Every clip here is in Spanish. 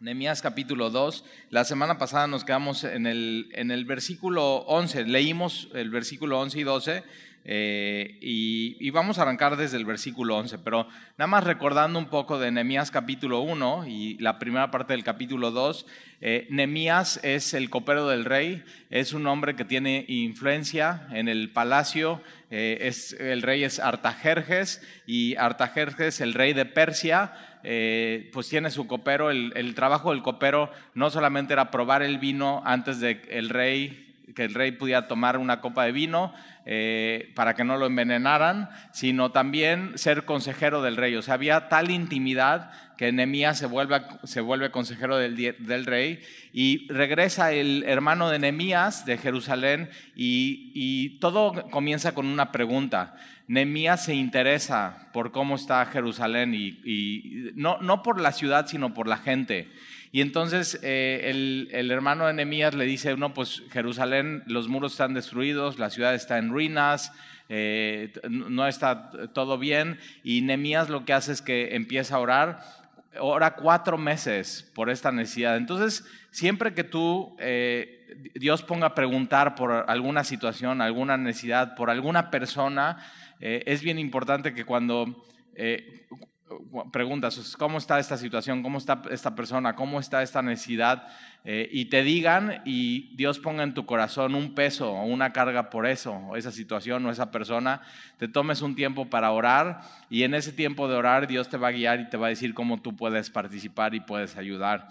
Nehemías capítulo 2. La semana pasada nos quedamos en el, en el versículo 11. Leímos el versículo 11 y 12 eh, y, vamos a arrancar desde el versículo 11, pero nada más recordando un poco de Nehemías capítulo 1 y la primera parte del capítulo 2. Eh, Nehemías es el copero del rey, es un hombre que tiene influencia en el palacio. Eh, es, el rey es Artajerjes y Artajerjes, el rey de Persia, eh, pues tiene su copero. El, trabajo del copero no solamente era probar el vino antes de el rey que el rey pudiera tomar una copa de vino eh, para que no lo envenenaran, sino también ser consejero del rey. O sea, había tal intimidad que Nehemías se vuelve, se vuelve consejero del, rey y regresa el hermano de Nehemías de Jerusalén y, todo comienza con una pregunta. Nehemías se interesa por cómo está Jerusalén y, no, por la ciudad, sino por la gente. Y entonces eh, el, hermano de Nehemías le dice, no, pues Jerusalén, los muros están destruidos, la ciudad está en ruinas, eh, no está todo bien. Y Nehemías lo que hace es que empieza a orar, ora cuatro meses por esta necesidad. Entonces, siempre que tú... Eh, Dios ponga a preguntar por alguna situación, alguna necesidad, por alguna persona, es bien importante que cuando preguntas, ¿cómo está esta situación? ¿Cómo está esta persona? ¿Cómo está esta necesidad? Eh, y te digan y Dios ponga en tu corazón un peso o una carga por eso, o esa situación o esa persona, te tomes un tiempo para orar y en ese tiempo de orar Dios te va a guiar y te va a decir cómo tú puedes participar y puedes ayudar.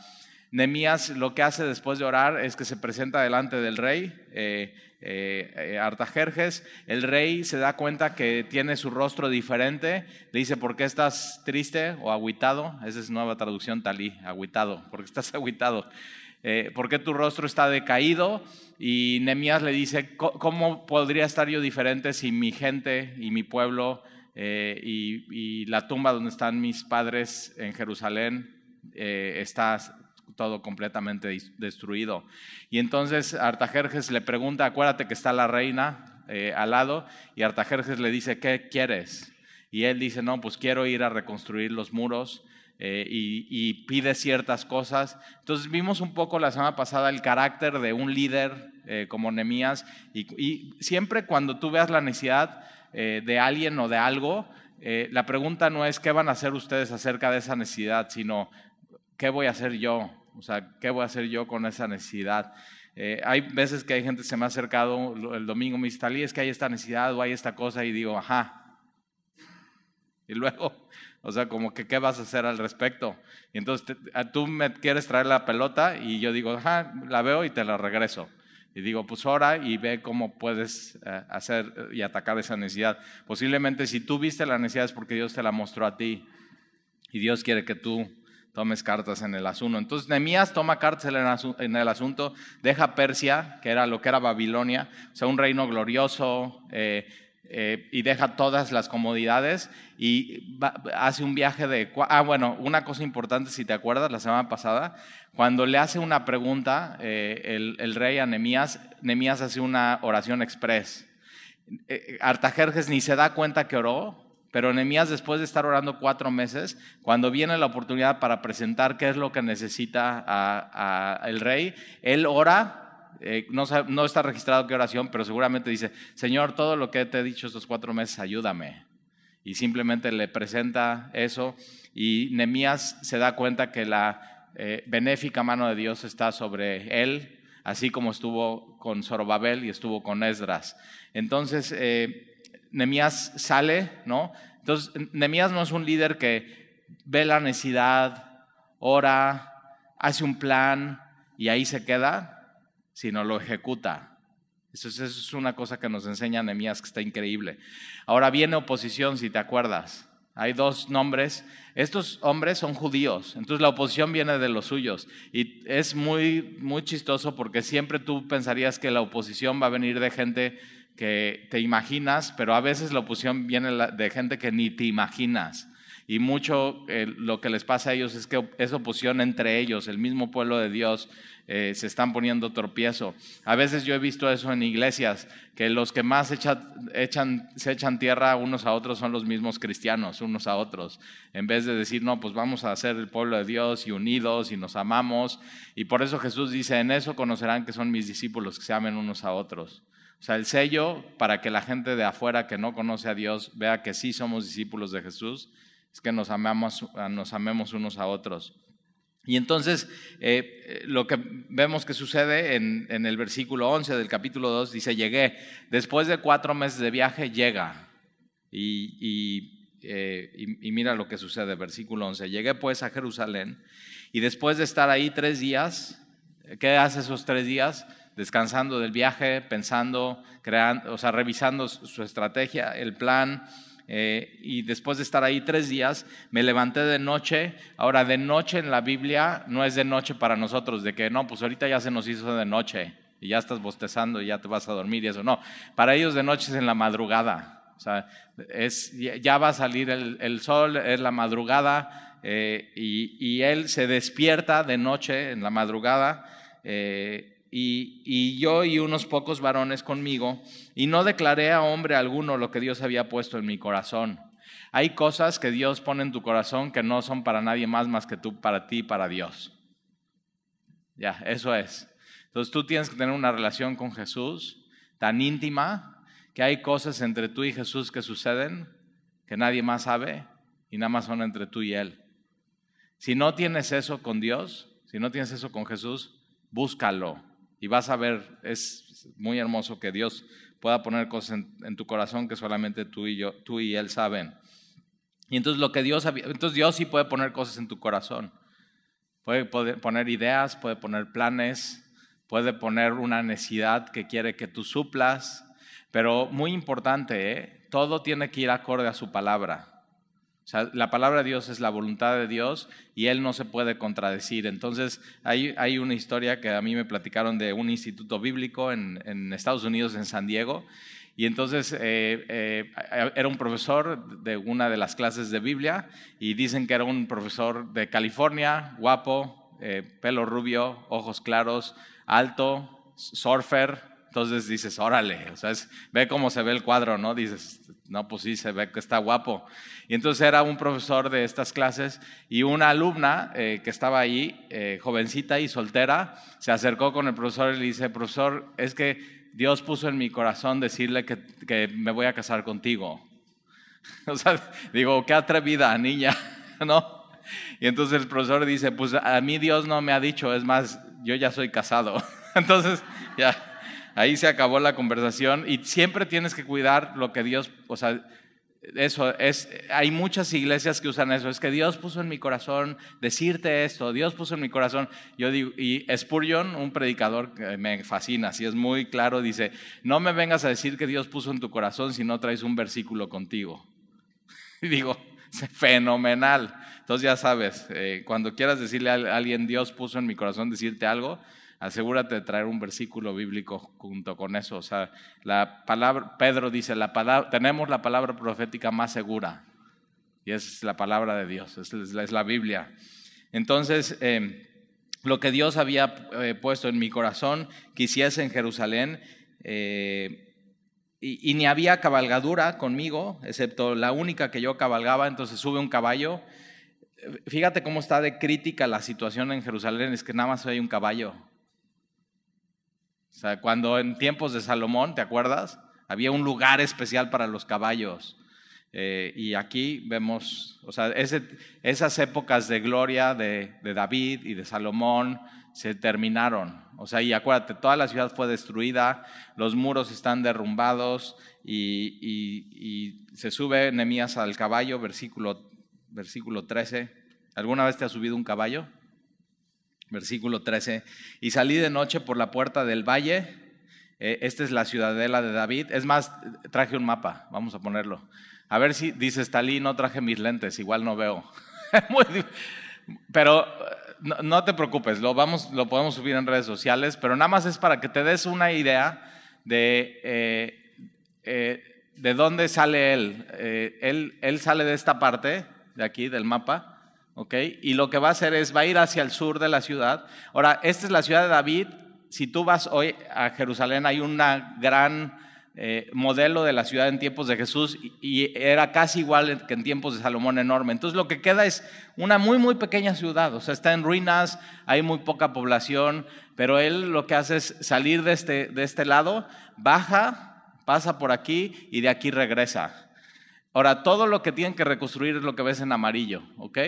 Nemías lo que hace después de orar es que se presenta delante del rey. Eh, eh, Artajerjes, el rey se da cuenta que tiene su rostro diferente, le dice, ¿por qué estás triste o aguitado? Esa es nueva traducción talí, aguitado, porque estás aguitado. Eh, ¿Por qué tu rostro está decaído? Y Nemías le dice, ¿cómo podría estar yo diferente si mi gente y mi pueblo y, la tumba donde están mis padres en Jerusalén está todo completamente destruido. Y entonces Artajerjes le pregunta, acuérdate que está la reina eh, al lado, y Artajerjes le dice, ¿qué quieres? Y él dice, no, pues quiero ir a reconstruir los muros. Eh, y, pide ciertas cosas. Entonces vimos un poco la semana pasada el carácter de un líder eh, como Nemías y, siempre cuando tú veas la necesidad de alguien o de algo, la pregunta no es qué van a hacer ustedes acerca de esa necesidad, sino qué voy a hacer yo o sea, ¿qué voy a hacer yo con esa necesidad? Eh, hay veces que hay gente que se me ha acercado el domingo, me dice, Talí, es que hay esta necesidad o hay esta cosa, y digo, ajá. Y luego, o sea, como que, ¿qué vas a hacer al respecto? Y entonces tú me quieres traer la pelota y yo digo, ajá, la veo y te la regreso. Y digo, pues ora y ve cómo puedes eh, hacer y atacar esa necesidad. Posiblemente si tú viste la necesidad es porque Dios te la mostró a ti. Y Dios quiere que tú tomes cartas en el asunto. Entonces Nehemías toma cartas en el asunto, deja Persia, que era lo que era Babilonia, o sea, un reino glorioso, eh, eh, y deja todas las comodidades y hace un viaje de... Ah, bueno, una cosa importante, si te acuerdas, la semana pasada, cuando le hace una pregunta eh, el, rey a Nehemías, Nehemías hace una oración express. Artajerjes ni se da cuenta que oró, pero Nehemías, después de estar orando cuatro meses, cuando viene la oportunidad para presentar qué es lo que necesita a, el rey, él ora, eh, no, no, está registrado qué oración, pero seguramente dice, Señor, todo lo que te he dicho estos cuatro meses, ayúdame. Y simplemente le presenta eso y Nehemías se da cuenta que la eh, benéfica mano de Dios está sobre él, así como estuvo con Zorobabel y estuvo con Esdras. Entonces, eh, Nemías sale, ¿no? Entonces, Nemías no es un líder que ve la necesidad, ora, hace un plan y ahí se queda, sino lo ejecuta. Eso es, una cosa que nos enseña Nemías que está increíble. Ahora viene oposición, si te acuerdas. Hay dos nombres. Estos hombres son judíos, entonces la oposición viene de los suyos. Y es muy, muy chistoso porque siempre tú pensarías que la oposición va a venir de gente que te imaginas, pero a veces la oposición viene de gente que ni te imaginas. y mucho eh, lo que les pasa a ellos es que es oposición entre ellos, el mismo pueblo de Dios eh, se están poniendo tropiezo. A veces yo he visto eso en iglesias, que los que más se echan tierra unos a otros son los mismos cristianos, unos a otros, en vez de decir, no, pues vamos a ser el pueblo de Dios y unidos y nos amamos. Y por eso Jesús dice, en eso conocerán que son mis discípulos, que se amen unos a otros. O sea, el sello para que la gente de afuera que no conoce a Dios vea que sí somos discípulos de Jesús, es que nos, amamos, amemos unos a otros. Y entonces eh, lo que vemos que sucede en, el versículo 11 del capítulo 2 dice, llegué, después de cuatro meses de viaje llega. Y, eh, y, mira lo que sucede, versículo 11, llegué pues a Jerusalén y después de estar ahí tres días, ¿qué hace esos tres días? Descansando del viaje, pensando, creando, o sea, revisando su estrategia, el plan, eh, y después de estar ahí tres días, me levanté de noche. Ahora, de noche en la Biblia no es de noche para nosotros, de que no, pues ahorita ya se nos hizo de noche y ya estás bostezando y ya te vas a dormir y eso. No, para ellos de noche es en la madrugada. O sea, es, ya va a salir el, sol, es la madrugada eh, y, él se despierta de noche en la madrugada. Eh, y, yo y unos pocos varones conmigo, y no declaré a hombre alguno lo que Dios había puesto en mi corazón. Hay cosas que Dios pone en tu corazón que no son para nadie más más que tú, para ti, para Dios. Ya, eso es. Entonces tú tienes que tener una relación con Jesús tan íntima que hay cosas entre tú y Jesús que suceden que nadie más sabe y nada más son entre tú y Él. Si no tienes eso con Dios, si no tienes eso con Jesús, búscalo y vas a ver, es muy hermoso que Dios pueda poner cosas en, tu corazón que solamente tú y yo, tú y Él saben. Y entonces lo que Dios, entonces Dios sí puede poner cosas en tu corazón. Puede, poner ideas, puede poner planes, puede poner una necesidad que quiere que tú suplas, pero muy importante, ¿eh? todo tiene que ir acorde a su palabra. O sea, la palabra de Dios es la voluntad de Dios y Él no se puede contradecir. Entonces, hay, una historia que a mí me platicaron de un instituto bíblico en, en Estados Unidos, en San Diego. Y entonces eh, eh, era un profesor de una de las clases de Biblia y dicen que era un profesor de California, guapo, eh, pelo rubio, ojos claros, alto, surfer. Entonces dices, órale, o sea, ve cómo se ve el cuadro, ¿no? Dices, no, pues sí, se ve que está guapo. Y entonces era un profesor de estas clases y una alumna eh, que estaba ahí, eh, jovencita y soltera, se acercó con el profesor y le dice, profesor, es que Dios puso en mi corazón decirle que, que me voy a casar contigo. o sea, digo, qué atrevida niña, ¿no? Y entonces el profesor dice, pues a mí Dios no me ha dicho, es más, yo ya soy casado. entonces, ya, ahí se acabó la conversación y siempre tienes que cuidar lo que Dios, o sea, eso es, hay muchas iglesias que usan eso, es que Dios puso en mi corazón decirte esto, Dios puso en mi corazón, yo digo, y Spurgeon, un predicador que me fascina, si es muy claro, dice, no me vengas a decir que Dios puso en tu corazón si no traes un versículo contigo. Y digo, fenomenal. Entonces ya sabes, eh, cuando quieras decirle a alguien, Dios puso en mi corazón decirte algo, asegúrate de traer un versículo bíblico junto con eso. O sea, la palabra, Pedro dice, la palabra, tenemos la palabra profética más segura. Y es la palabra de Dios, es, la Biblia. Entonces, em, lo que Dios había eh, puesto en mi corazón, quisiese en Jerusalén, eh, y, y, ni había cabalgadura conmigo, excepto la única que yo cabalgaba, entonces sube un caballo. Fíjate cómo está de crítica la situación en Jerusalén, es que nada más hay un caballo. O sea, cuando en tiempos de Salomón, ¿te acuerdas? Había un lugar especial para los caballos. Eh, y aquí vemos, o sea, esas épocas de gloria de, David y de Salomón se terminaron. O sea, y acuérdate, toda la ciudad fue destruida, los muros están derrumbados y, se sube Nehemías al caballo, versículo, versículo 13. ¿Alguna vez te has subido un caballo? Versículo 13, y salí de noche por la puerta del valle, eh, esta es la ciudadela de David, es más, traje un mapa, vamos a ponerlo. A ver si dice Stalin, no traje mis lentes, igual no veo. pero no, te preocupes, lo, vamos, lo podemos subir en redes sociales, pero nada más es para que te des una idea de, eh, eh, de dónde sale él. él. Él sale de esta parte, de aquí, del mapa. ¿Ok? Y lo que va a hacer es, va a ir hacia el sur de la ciudad. Ahora, esta es la ciudad de David. Si tú vas hoy a Jerusalén, hay una gran eh, modelo de la ciudad en tiempos de Jesús y, era casi igual que en tiempos de Salomón enorme. Entonces lo que queda es una muy, muy pequeña ciudad, o sea, está en ruinas, hay muy poca población, pero él lo que hace es salir de este, de este lado, baja, pasa por aquí y de aquí regresa. Ahora, todo lo que tienen que reconstruir es lo que ves en amarillo, ¿ok?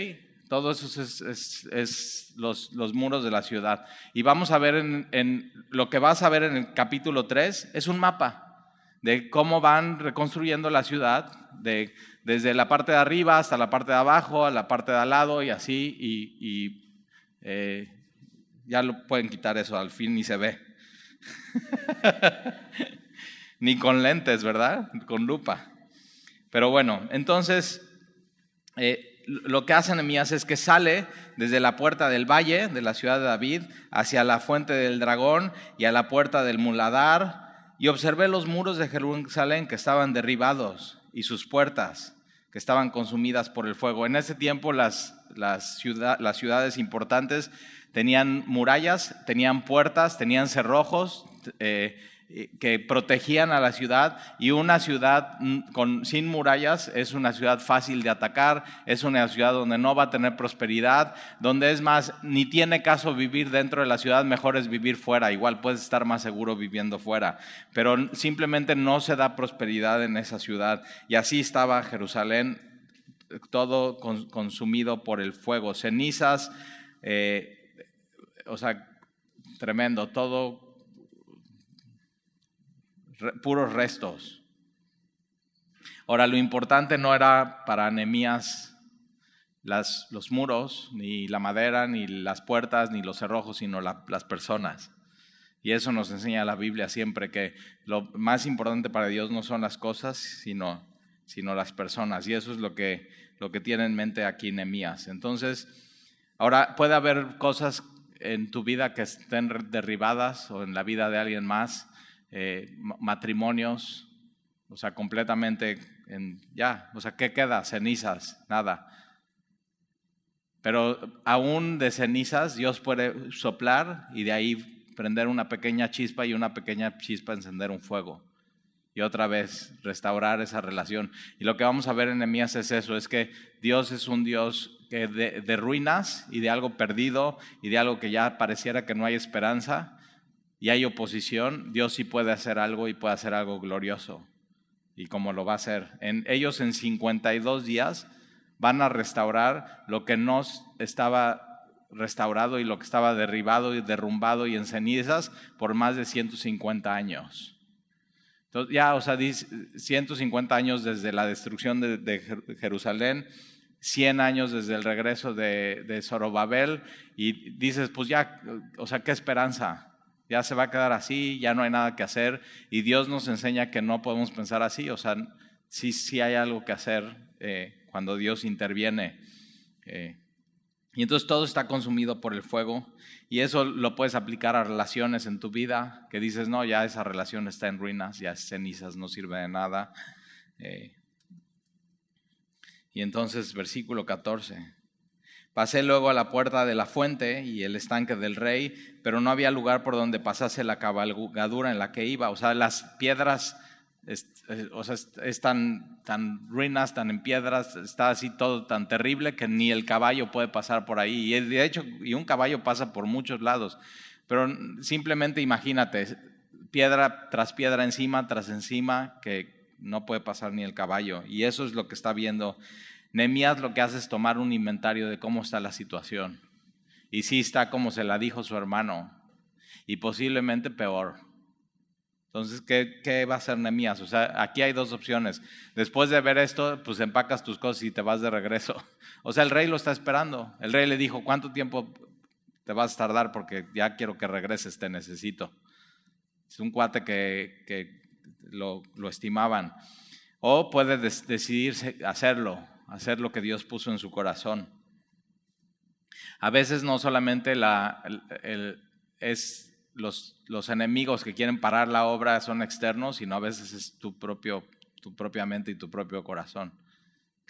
Todo eso es, los, los, muros de la ciudad. Y vamos a ver en, en, lo que vas a ver en el capítulo 3, es un mapa de cómo van reconstruyendo la ciudad, de, desde la parte de arriba hasta la parte de abajo, a la parte de al lado y así, y, eh, ya lo pueden quitar eso, al fin ni se ve. ni con lentes, ¿verdad? Con lupa. Pero bueno, entonces eh, lo que hace Nehemías es que sale desde la puerta del valle de la ciudad de David hacia la fuente del dragón y a la puerta del muladar y observé los muros de Jerusalén que estaban derribados y sus puertas que estaban consumidas por el fuego. En ese tiempo las, las, las ciudades importantes tenían murallas, tenían puertas, tenían cerrojos, eh, que protegían a la ciudad y una ciudad mm, sin murallas es una ciudad fácil de atacar, es una ciudad donde no va a tener prosperidad, donde es más, ni tiene caso vivir dentro de la ciudad, mejor es vivir fuera, igual puedes estar más seguro viviendo fuera, pero simplemente no se da prosperidad en esa ciudad y así estaba Jerusalén, todo consumido por el fuego, cenizas, eh, o sea, tremendo, todo puros restos. Ahora, lo importante no era para Nehemías los muros, ni la madera, ni las puertas, ni los cerrojos, sino las personas. Y eso nos enseña la Biblia siempre, que lo más importante para Dios no son las cosas, sino, sino las personas. Y eso es lo que, lo que tiene en mente aquí Nehemías. Entonces, ahora puede haber cosas en tu vida que estén derribadas o en la vida de alguien más eh, matrimonios, o sea, completamente en, ya, o sea, ¿qué queda? Cenizas, nada. Pero aún de cenizas Dios puede soplar y de ahí prender una pequeña chispa y una pequeña chispa encender un fuego. Y otra vez restaurar esa relación. Y lo que vamos a ver en Nehemías es eso, es que Dios es un Dios de ruinas y de algo perdido y de algo que ya pareciera que no hay esperanza, y hay oposición, Dios sí puede hacer algo y puede hacer algo glorioso. Y como lo va a hacer. En, ellos en 52 días van a restaurar lo que no estaba restaurado y lo que estaba derribado y derrumbado y en cenizas por más de 150 años. Entonces, ya, o sea, 150 años desde la destrucción de, Jerusalén, 100 años desde el regreso de, de Zorobabel, y dices, pues ya, o sea, ¿qué esperanza? Ya se va a quedar así, ya no hay nada que hacer. Y Dios nos enseña que no podemos pensar así, o sea, sí, sí hay algo que hacer eh, cuando Dios interviene. Eh. y entonces todo está consumido por el fuego. Y eso lo puedes aplicar a relaciones en tu vida, que dices, no, ya esa relación está en ruinas, ya es cenizas, no sirve de nada. Eh. y entonces, versículo 14. Pasé luego a la puerta de la fuente y el estanque del rey, pero no había lugar por donde pasase la cabalgadura en la que iba. O sea, las piedras eh, o sea, están tan ruinas, tan en piedras, está así todo tan terrible que ni el caballo puede pasar por ahí. Y de hecho, y un caballo pasa por muchos lados. Pero simplemente imagínate, piedra tras piedra encima, tras encima, que no puede pasar ni el caballo. Y eso es lo que está viendo Nehemías lo que hace es tomar un inventario de cómo está la situación. Y sí está como se la dijo su hermano, y posiblemente peor. Entonces, ¿qué, va a hacer Nehemías? O sea, aquí hay dos opciones. Después de ver esto, pues empacas tus cosas y te vas de regreso. O sea, el rey lo está esperando. El rey le dijo, ¿cuánto tiempo te vas a tardar? Porque ya quiero que regreses, te necesito. Es un cuate que, lo, estimaban. O puede decidirse hacerlo hacer lo que Dios puso en su corazón. A veces no solamente la, es los, los, enemigos que quieren parar la obra son externos, sino a veces es tu, propio, tu propia mente y tu propio corazón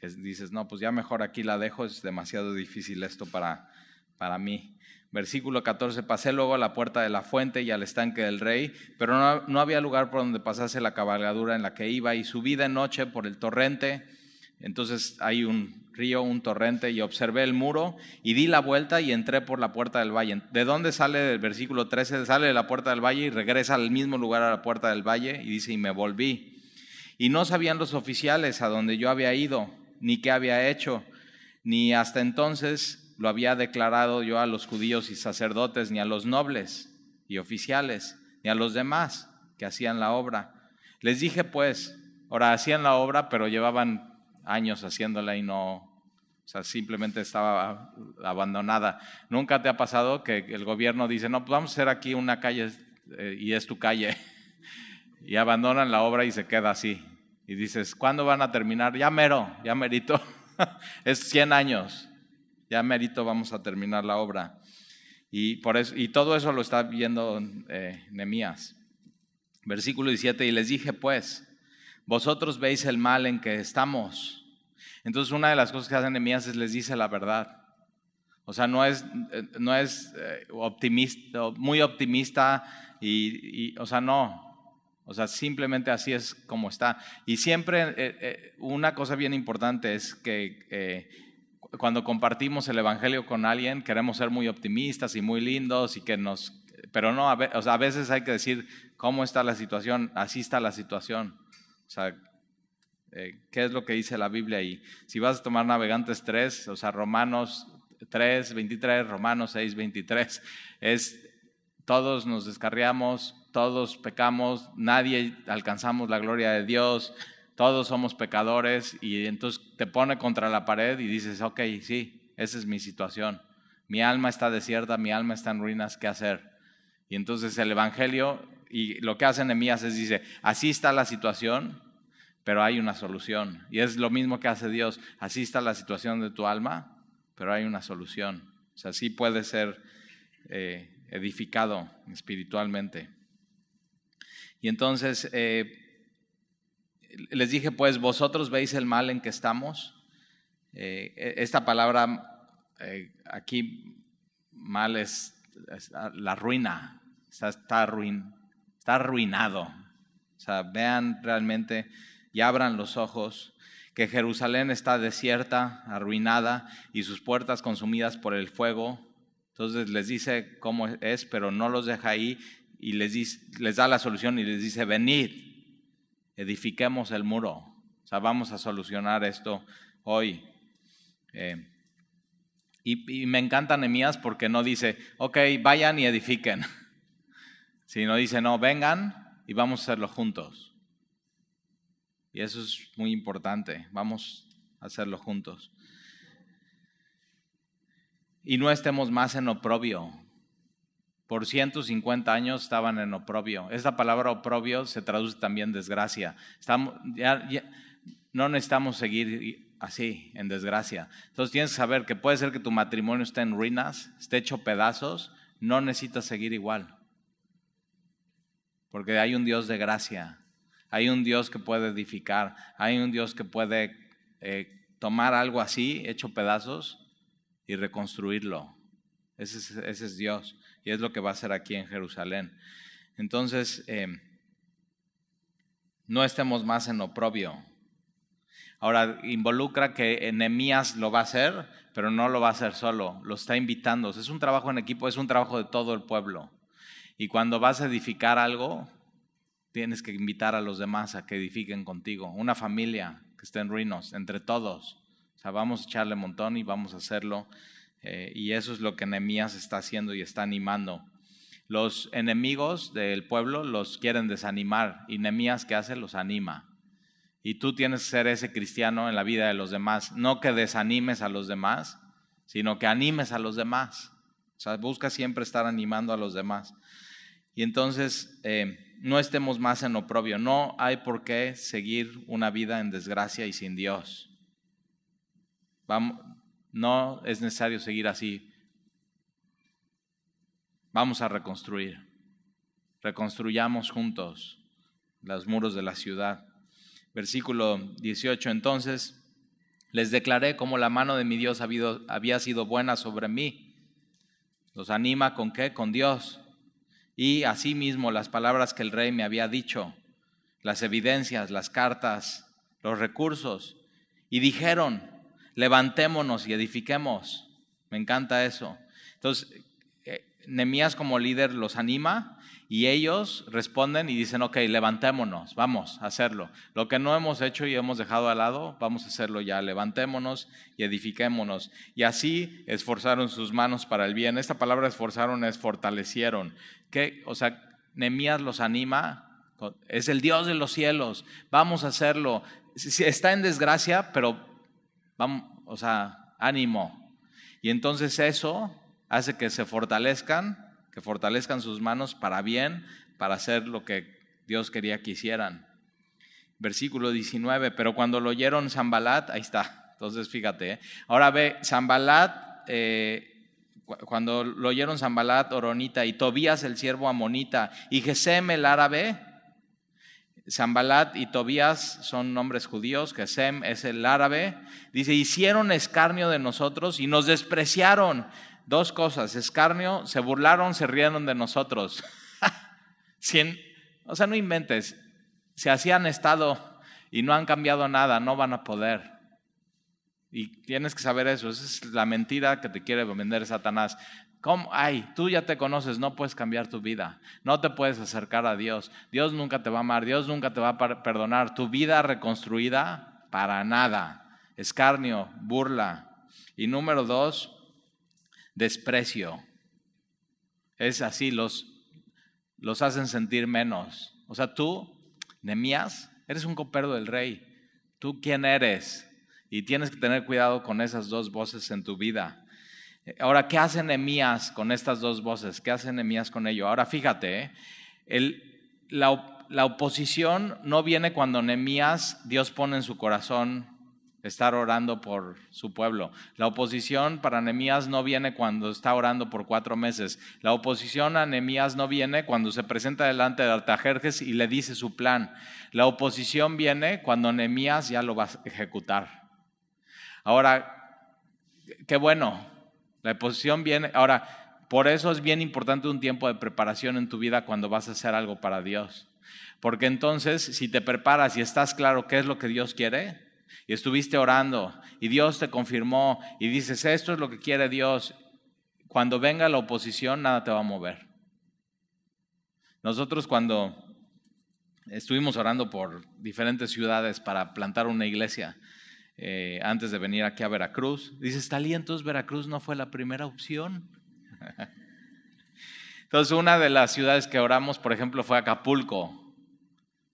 que dices, no, pues ya mejor aquí la dejo, es demasiado difícil esto para, para mí. Versículo 14, pasé luego a la puerta de la fuente y al estanque del rey, pero no, no había lugar por donde pasase la cabalgadura en la que iba y subí de noche por el torrente. Entonces hay un río, un torrente y observé el muro y di la vuelta y entré por la puerta del valle. ¿De dónde sale el versículo 13? Sale de la puerta del valle y regresa al mismo lugar a la puerta del valle y dice, y me volví. Y no sabían los oficiales a donde yo había ido ni qué había hecho, ni hasta entonces lo había declarado yo a los judíos y sacerdotes, ni a los nobles y oficiales, ni a los demás que hacían la obra. Les dije pues, ahora hacían la obra, pero llevaban años haciéndola y no, o sea, simplemente estaba abandonada. ¿Nunca te ha pasado que el gobierno dice, no, pues vamos a hacer aquí una calle eh, y es tu calle? y abandonan la obra y se queda así y dices, ¿cuándo van a terminar? Ya mero, ya merito. es 100 años. Ya merito vamos a terminar la obra. Y, por eso, y todo eso lo está viendo eh, Nemías. Versículo 17, y les dije pues, vosotros veis el mal en que estamos. Entonces una de las cosas que hace Nemías es les dice la verdad. O sea, no es, eh, no es eh, optimista, muy optimista y, o sea, no, o sea, simplemente así es como está. Y siempre eh, eh, una cosa bien importante es que eh, cuando compartimos el Evangelio con alguien, queremos ser muy optimistas y muy lindos y que nos... Pero no, a, o sea, a veces hay que decir cómo está la situación, así está la situación. O sea, ¿qué es lo que dice la Biblia ahí? Si vas a tomar Navegantes 3, o sea, Romanos 3, 23, Romanos 6, 23, es todos nos descarriamos, todos pecamos, nadie alcanzamos la gloria de Dios, todos somos pecadores y entonces te pone contra la pared y dices, ok, sí, esa es mi situación. Mi alma está desierta, mi alma está en ruinas, ¿qué hacer? Y entonces el Evangelio y lo que hace Nehemías es dice, así está la situación, pero hay una solución. Y es lo mismo que hace Dios, así está la situación de tu alma, pero hay una solución. O sea, sí puede ser eh, edificado espiritualmente. Y entonces eh, les dije, pues vosotros veis el mal en que estamos. Eh, e, esta palabra aquí, mal es, la ruina, está, está, está arruinado. O sea, vean realmente y abran los ojos que Jerusalén está desierta, arruinada y sus puertas consumidas por el fuego. Entonces les dice cómo es, pero no los deja ahí y les, da la solución y les dice, venid, edifiquemos el muro. O sea, vamos a solucionar esto hoy. Eh, y, me encanta Nehemías porque no dice, ok, vayan y edifiquen, sino dice, no, vengan y vamos a hacerlo juntos. Y eso es muy importante, vamos a hacerlo juntos. Y no estemos más en oprobio, por 150 años estaban en oprobio. Esta palabra oprobio se traduce también desgracia. Estamos, no necesitamos seguir así, en desgracia. Entonces tienes que saber que puede ser que tu matrimonio esté en ruinas, esté hecho pedazos, no necesitas seguir igual. Porque hay un Dios de gracia, hay un Dios que puede edificar, hay un Dios que puede eh, tomar algo así, hecho pedazos, y reconstruirlo. Ese es Dios y es lo que va a hacer aquí en Jerusalén. Entonces, eh, no estemos más en oprobio. Ahora, involucra que Enemías lo va a hacer, pero no lo va a hacer solo, lo está invitando. Es un trabajo en equipo, es un trabajo de todo el pueblo. Y cuando vas a edificar algo, tienes que invitar a los demás a que edifiquen contigo. Una familia que esté en ruinos, entre todos. O sea, vamos a echarle montón y vamos a hacerlo eh, y eso es lo que Nehemías está haciendo y está animando. Los enemigos del pueblo los quieren desanimar y Nehemías ¿qué hace? Los anima. Y tú tienes que ser ese cristiano en la vida de los demás, no que desanimes a los demás, sino que animes a los demás. O sea, busca siempre estar animando a los demás. Y entonces eh, no estemos más en oprobio. No hay por qué seguir una vida en desgracia y sin Dios. Vamos, no es necesario seguir así. Vamos a reconstruir. Reconstruyamos juntos los muros de la ciudad. Versículo 18. Entonces Les declaré cómo la mano de mi Dios había sido buena sobre mí. Los anima con qué? Con Dios. Y asimismo las palabras que el rey me había dicho, las evidencias, las cartas, los recursos. Y dijeron, levantémonos y edifiquemos. Me encanta eso. Entonces, eh, Nemías como líder los anima y ellos responden y dicen, ok, levantémonos, vamos a hacerlo. Lo que no hemos hecho y hemos dejado al lado, vamos a hacerlo ya. Levantémonos y edifiquémonos. Y así esforzaron sus manos para el bien. Esta palabra esforzaron es fortalecieron. ¿Qué? O sea, Nemías los anima, es el Dios de los cielos, vamos a hacerlo. Está en desgracia, pero vamos, o sea, ánimo. Y entonces eso hace que se fortalezcan que fortalezcan sus manos para bien, para hacer lo que Dios quería que hicieran. Versículo 19, pero cuando lo oyeron Zambalat, ahí está, entonces fíjate, ¿eh? ahora ve, Zambalat, eh, cuando lo oyeron Zambalat, Oronita, y Tobías el siervo Amonita, y Gesem el árabe, Zambalat y Tobías son nombres judíos, Gesem es el árabe, dice, hicieron escarnio de nosotros y nos despreciaron Dos cosas, escarnio, se burlaron, se rieron de nosotros. o sea, no inventes, si así han estado y no han cambiado nada, no van a poder. Y tienes que saber eso, esa es la mentira que te quiere vender Satanás. ¿Cómo? Ay, tú ya te conoces, no puedes cambiar tu vida, no te puedes acercar a Dios, Dios nunca te va a amar, Dios nunca te va a perdonar, tu vida reconstruida para nada, escarnio, burla. Y número dos, desprecio. Es así, los, los hacen sentir menos. O sea, tú, Nemías, eres un copero del rey. ¿Tú quién eres? Y tienes que tener cuidado con esas dos voces en tu vida. Ahora, ¿qué hace Nemías con estas dos voces? ¿Qué hace Nemías con ello? Ahora, fíjate, ¿eh? la, la, oposición no viene cuando Nemías, Dios pone en su corazón estar orando por su pueblo. La oposición para Nehemías no viene cuando está orando por cuatro meses. La oposición a Nehemías no viene cuando se presenta delante de Artajerjes y le dice su plan. La oposición viene cuando Nehemías ya lo va a ejecutar. Ahora, qué bueno, la oposición viene. Ahora, por eso es bien importante un tiempo de preparación en tu vida cuando vas a hacer algo para Dios. Porque entonces, si te preparas y estás claro qué es lo que Dios quiere, y estuviste orando y Dios te confirmó y dices, esto es lo que quiere Dios, cuando venga la oposición nada te va a mover. Nosotros cuando estuvimos orando por diferentes ciudades para plantar una iglesia, eh, antes de venir aquí a Veracruz, dices, Talía, entonces Veracruz no fue la primera opción. Entonces, una de las ciudades que oramos, por ejemplo, fue Acapulco.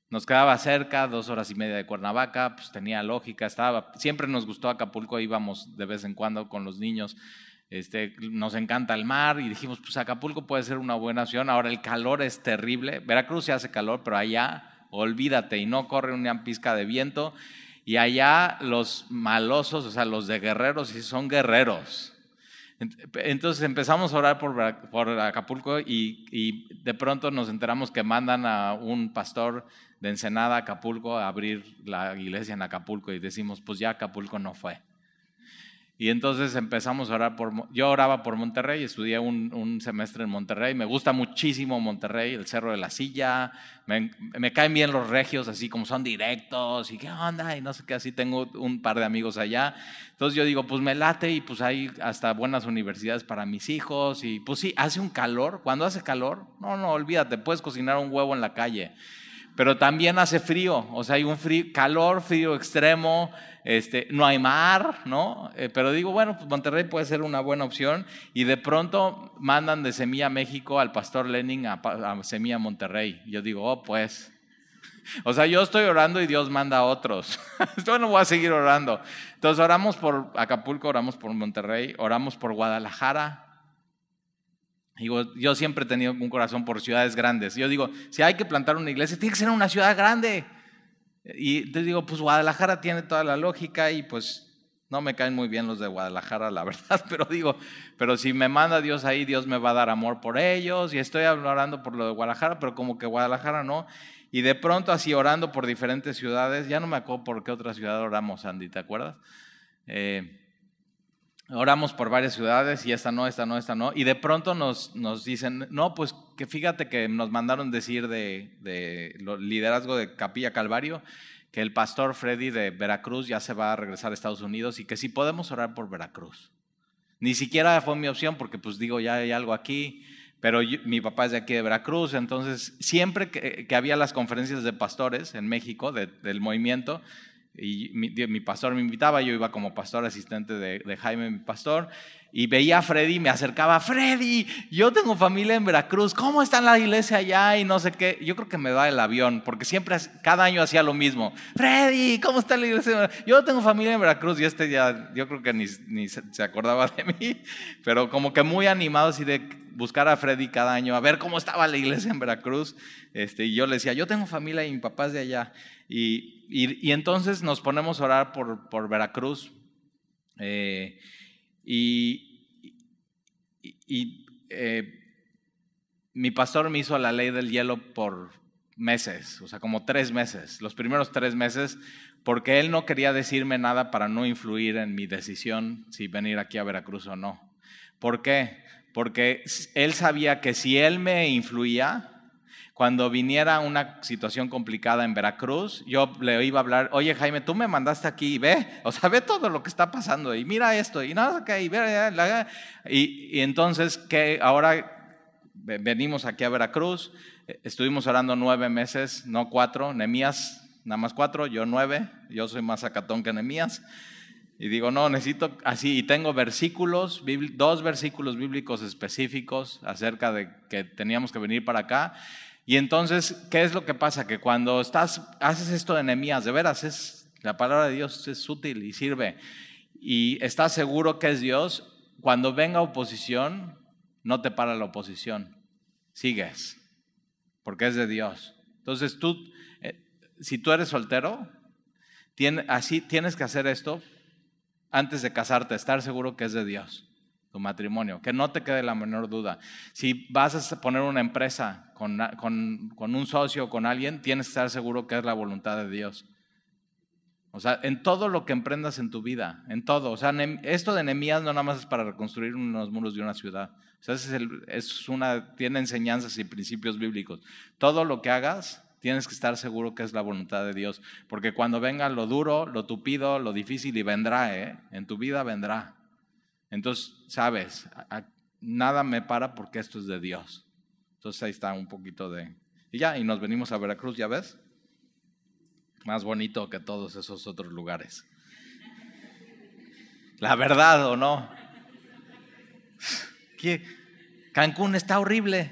Nos quedaba cerca, dos horas y media de Cuernavaca, pues tenía lógica, estaba, siempre nos gustó Acapulco, íbamos de vez en cuando con los niños, este, nos encanta el mar y dijimos, pues Acapulco puede ser una buena opción, ahora el calor es terrible, Veracruz se hace calor, pero allá olvídate y no corre una pizca de viento y allá los malosos, o sea, los de guerreros, sí son guerreros. Entonces empezamos a orar por, Acapulco y, y, de pronto nos enteramos que mandan a un pastor de Ensenada a Acapulco a abrir la iglesia en Acapulco y decimos, pues ya Acapulco no fue. Y entonces empezamos a orar por, yo oraba por Monterrey, estudié un, semestre en Monterrey, me gusta muchísimo Monterrey, el Cerro de la Silla, me, me, caen bien los regios, así como son directos y qué onda, y no sé qué, así tengo un par de amigos allá. Entonces yo digo, pues me late y pues hay hasta buenas universidades para mis hijos y pues sí, hace un calor, cuando hace calor, no, no, olvídate, puedes cocinar un huevo en la calle pero también hace frío, o sea, hay un frío, calor, frío extremo, este, no hay mar, ¿no? Eh, pero digo, bueno, pues Monterrey puede ser una buena opción y de pronto mandan de Semilla México al pastor Lenin a, Semilla Monterrey. Yo digo, oh, pues. O sea, yo estoy orando y Dios manda a otros. yo no voy a seguir orando. Entonces oramos por Acapulco, oramos por Monterrey, oramos por Guadalajara, Digo, yo siempre he tenido un corazón por ciudades grandes. Yo digo, si hay que plantar una iglesia, tiene que ser una ciudad grande. Y te digo, pues Guadalajara tiene toda la lógica y pues no me caen muy bien los de Guadalajara, la verdad, pero digo, pero si me manda Dios ahí, Dios me va a dar amor por ellos. Y estoy orando por lo de Guadalajara, pero como que Guadalajara no. Y de pronto así orando por diferentes ciudades, ya no me acuerdo por qué otra ciudad oramos, Andy, ¿te acuerdas? Eh, oramos por varias ciudades y esta no, esta no, esta no. Y de pronto nos, nos dicen, no, pues que fíjate que nos mandaron decir de, de liderazgo de Capilla Calvario que el pastor Freddy de Veracruz ya se va a regresar a Estados Unidos y que si podemos orar por Veracruz. Ni siquiera fue mi opción porque pues digo, ya hay algo aquí, pero mi papá es de aquí de Veracruz, entonces siempre que, que había las conferencias de pastores en México del movimiento, y mi, pastor me invitaba, yo iba como pastor asistente de, Jaime, mi pastor, y veía a Freddy, me acercaba, Freddy, yo tengo familia en Veracruz, ¿cómo está la iglesia allá? Y no sé qué, yo creo que me da el avión, porque siempre, cada año hacía lo mismo, Freddy, ¿cómo está la iglesia? Yo tengo familia en Veracruz, y este ya, yo creo que ni, ni se acordaba de mí, pero como que muy animado así de buscar a Freddy cada año, a ver cómo estaba la iglesia en Veracruz, este, y yo le decía, yo tengo familia y mi papá es de allá, y y, entonces nos ponemos a orar por, Veracruz. Eh, y, y eh, mi pastor me hizo la ley del hielo por meses, o sea, como tres meses, los primeros tres meses, porque él no quería decirme nada para no influir en mi decisión si venir aquí a Veracruz o no. ¿Por qué? Porque él sabía que si él me influía, cuando viniera una situación complicada en Veracruz, yo le iba a hablar, oye Jaime, tú me mandaste aquí y ve, o sea, ve todo lo que está pasando y mira esto y nada que y, ve, y, y entonces que ahora venimos aquí a Veracruz, estuvimos orando nueve meses, no cuatro, Nemías nada más cuatro, yo nueve, yo soy más acatón que Nemías. Y digo, no, necesito así, y tengo versículos, dos versículos bíblicos específicos acerca de que teníamos que venir para acá. Y entonces, ¿qué es lo que pasa? Que cuando estás, haces esto de enemías, de veras, es, la palabra de Dios es útil y sirve, y estás seguro que es Dios, cuando venga oposición, no te para la oposición, sigues, porque es de Dios. Entonces tú, eh, si tú eres soltero, así tienes que hacer esto antes de casarte, estar seguro que es de Dios tu matrimonio, que no te quede la menor duda. Si vas a poner una empresa con, con, un socio o con alguien, tienes que estar seguro que es la voluntad de Dios. O sea, en todo lo que emprendas en tu vida, en todo. O sea, esto de Nehemías no nada más es para reconstruir unos muros de una ciudad. O sea, es, una, tiene enseñanzas y principios bíblicos. Todo lo que hagas, tienes que estar seguro que es la voluntad de Dios. Porque cuando venga lo duro, lo tupido, lo difícil, y vendrá, ¿eh? En tu vida vendrá. Entonces, sabes, nada me para porque esto es de Dios. Entonces ahí está un poquito de... Y ya, y nos venimos a Veracruz, ¿ya ves? Más bonito que todos esos otros lugares. La verdad o no. ¿Qué? Cancún está horrible.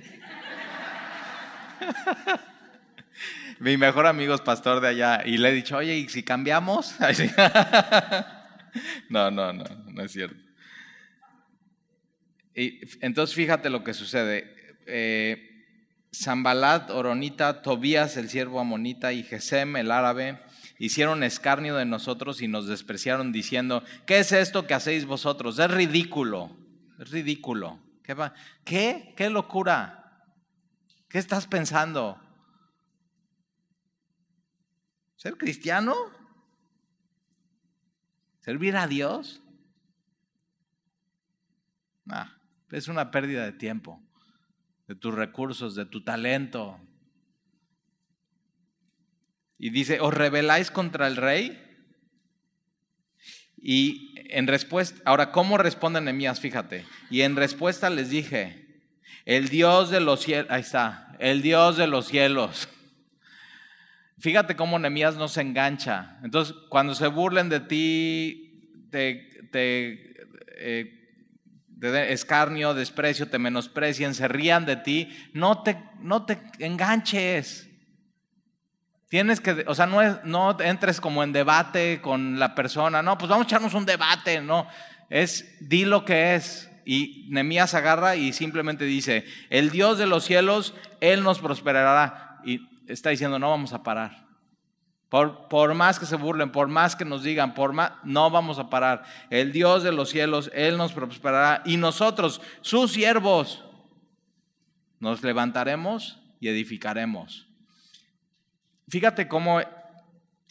Mi mejor amigo es pastor de allá y le he dicho, oye, ¿y si cambiamos? no, no, no, no es cierto. Y entonces fíjate lo que sucede. Eh, Zambalat, Oronita, Tobías, el siervo amonita, y Gesem, el árabe, hicieron escarnio de nosotros y nos despreciaron diciendo, ¿qué es esto que hacéis vosotros? Es ridículo, es ridículo. ¿Qué? ¿Qué? ¿Qué locura? ¿Qué estás pensando? ¿Ser cristiano? ¿Servir a Dios? Ah. Es una pérdida de tiempo, de tus recursos, de tu talento. Y dice, ¿os rebeláis contra el rey? Y en respuesta, ahora, ¿cómo responden Nehemías? Fíjate. Y en respuesta les dije, el Dios de los cielos, ahí está, el Dios de los cielos. Fíjate cómo Nehemías no se engancha. Entonces, cuando se burlen de ti, te, te eh, de escarnio, desprecio, te menosprecien, se rían de ti, no te, no te enganches. Tienes que, o sea, no, no entres como en debate con la persona, no, pues vamos a echarnos un debate, no, es di lo que es. Y Nemías agarra y simplemente dice, el Dios de los cielos, Él nos prosperará. Y está diciendo, no vamos a parar. Por, más que se burlen, por más que nos digan, por más, no vamos a parar. El Dios de los cielos, Él nos prosperará y nosotros, sus siervos, nos levantaremos y edificaremos. Fíjate cómo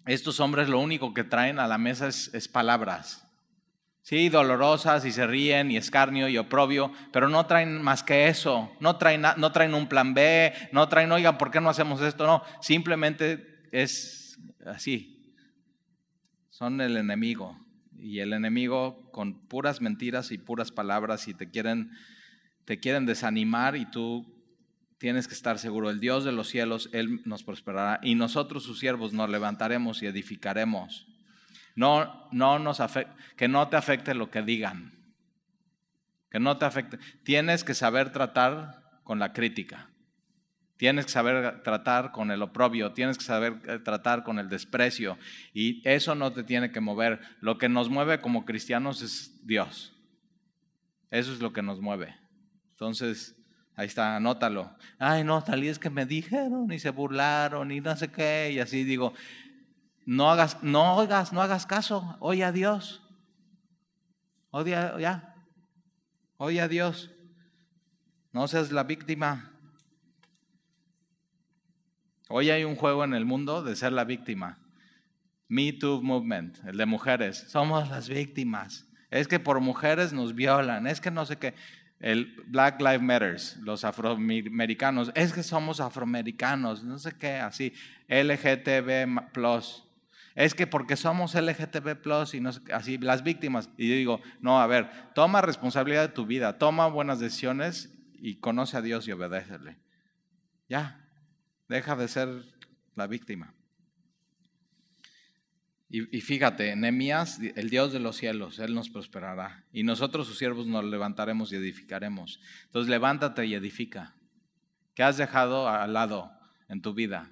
estos hombres lo único que traen a la mesa es, palabras. Sí, dolorosas y se ríen y escarnio y oprobio, pero no traen más que eso. No traen, no traen un plan B, no traen, oigan, ¿por qué no hacemos esto? No, simplemente es así. Son el enemigo. Y el enemigo con puras mentiras y puras palabras y te quieren, te quieren desanimar y tú tienes que estar seguro. El Dios de los cielos, Él nos prosperará y nosotros sus siervos nos levantaremos y edificaremos. No, no nos que no te afecte lo que digan. Que no te afecte. Tienes que saber tratar con la crítica. Tienes que saber tratar con el oprobio, tienes que saber eh, tratar con el desprecio y eso no te tiene que mover. Lo que nos mueve como cristianos es Dios. Eso es lo que nos mueve. Entonces, ahí está, anótalo. Ay, no, tal es que me dijeron y se burlaron y no sé qué. Y así digo, no hagas, no oigas, no hagas caso, oye a Dios. Oye, ya. Oye a Dios. No seas la víctima. Hoy hay un juego en el mundo de ser la víctima. Me Too Movement, el de mujeres. Somos las víctimas. Es que por mujeres nos violan. Es que no sé qué. El Black Lives Matters, los afroamericanos. Es que somos afroamericanos. No sé qué, así. LGTB plus es que porque somos LGTB plus y no, así las víctimas. Y yo digo, no, a ver, toma responsabilidad de tu vida, toma buenas decisiones y conoce a Dios y obedécele. Ya, deja de ser la víctima. Y, fíjate, Nehemías, el Dios de los cielos, Él nos prosperará. Y nosotros, sus siervos, nos levantaremos y edificaremos. Entonces, levántate y edifica. ¿Qué has dejado al lado en tu vida?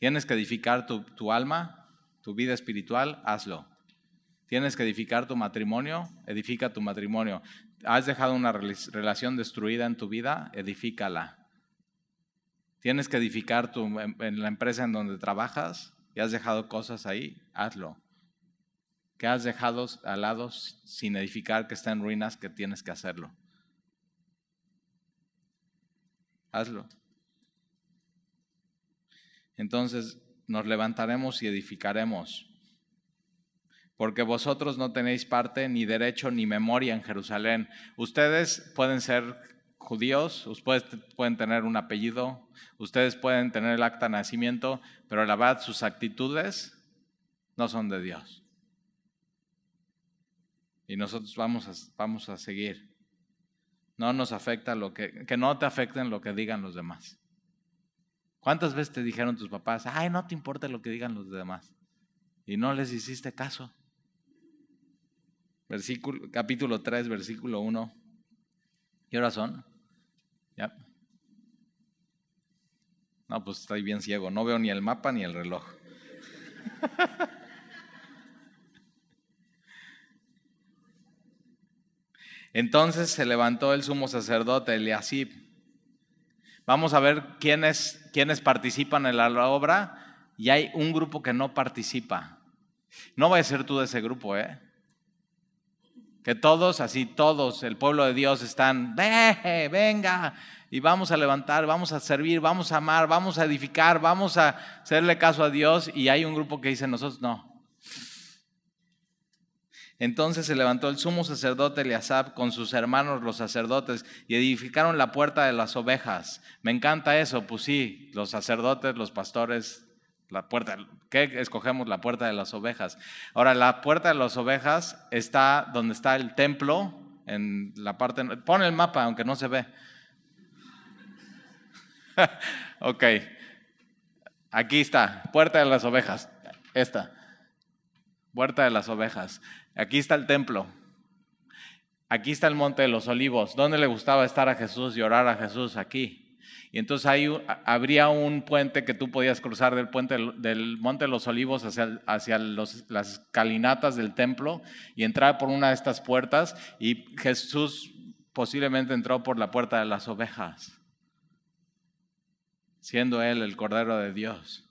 Tienes que edificar tu, tu alma, tu vida espiritual, hazlo. Tienes que edificar tu matrimonio, edifica tu matrimonio. Has dejado una relación destruida en tu vida, edifícala. Tienes que edificar tu, en la empresa en donde trabajas y has dejado cosas ahí, hazlo. Que has dejado al lado sin edificar, que está en ruinas, que tienes que hacerlo. Hazlo. Entonces, nos levantaremos y edificaremos. Porque vosotros no tenéis parte, ni derecho, ni memoria en Jerusalén. Ustedes pueden ser judíos, ustedes pueden tener un apellido, ustedes pueden tener el acta de nacimiento, pero la verdad sus actitudes no son de Dios. Y nosotros vamos a, vamos a seguir. No nos afecta lo que, que no te afecten lo que digan los demás. ¿Cuántas veces te dijeron tus papás, ay, no te importa lo que digan los demás? Y no les hiciste caso. Versículo, capítulo 3, versículo 1. ¿Qué horas son? ¿Ya? No, pues estoy bien ciego. No veo ni el mapa ni el reloj. Entonces se levantó el sumo sacerdote Eliasib Vamos a ver quiénes, quiénes participan en la obra y hay un grupo que no participa. No va a ser tú de ese grupo, ¿eh? Que todos, así todos, el pueblo de Dios están, ve, venga, y vamos a levantar, vamos a servir, vamos a amar, vamos a edificar, vamos a hacerle caso a Dios. Y hay un grupo que dice, nosotros no. Entonces se levantó el sumo sacerdote Eliasab con sus hermanos los sacerdotes y edificaron la puerta de las ovejas. Me encanta eso, pues sí, los sacerdotes, los pastores, la puerta, ¿qué escogemos? La puerta de las ovejas. Ahora, la puerta de las ovejas está donde está el templo, en la parte, pon el mapa aunque no se ve. ok, aquí está, puerta de las ovejas, esta, puerta de las ovejas. Aquí está el templo. Aquí está el monte de los olivos. ¿Dónde le gustaba estar a Jesús y orar a Jesús? Aquí. Y entonces ahí habría un puente que tú podías cruzar del puente del monte de los olivos hacia, hacia las escalinatas del templo y entrar por una de estas puertas. Y Jesús posiblemente entró por la puerta de las ovejas, siendo él el Cordero de Dios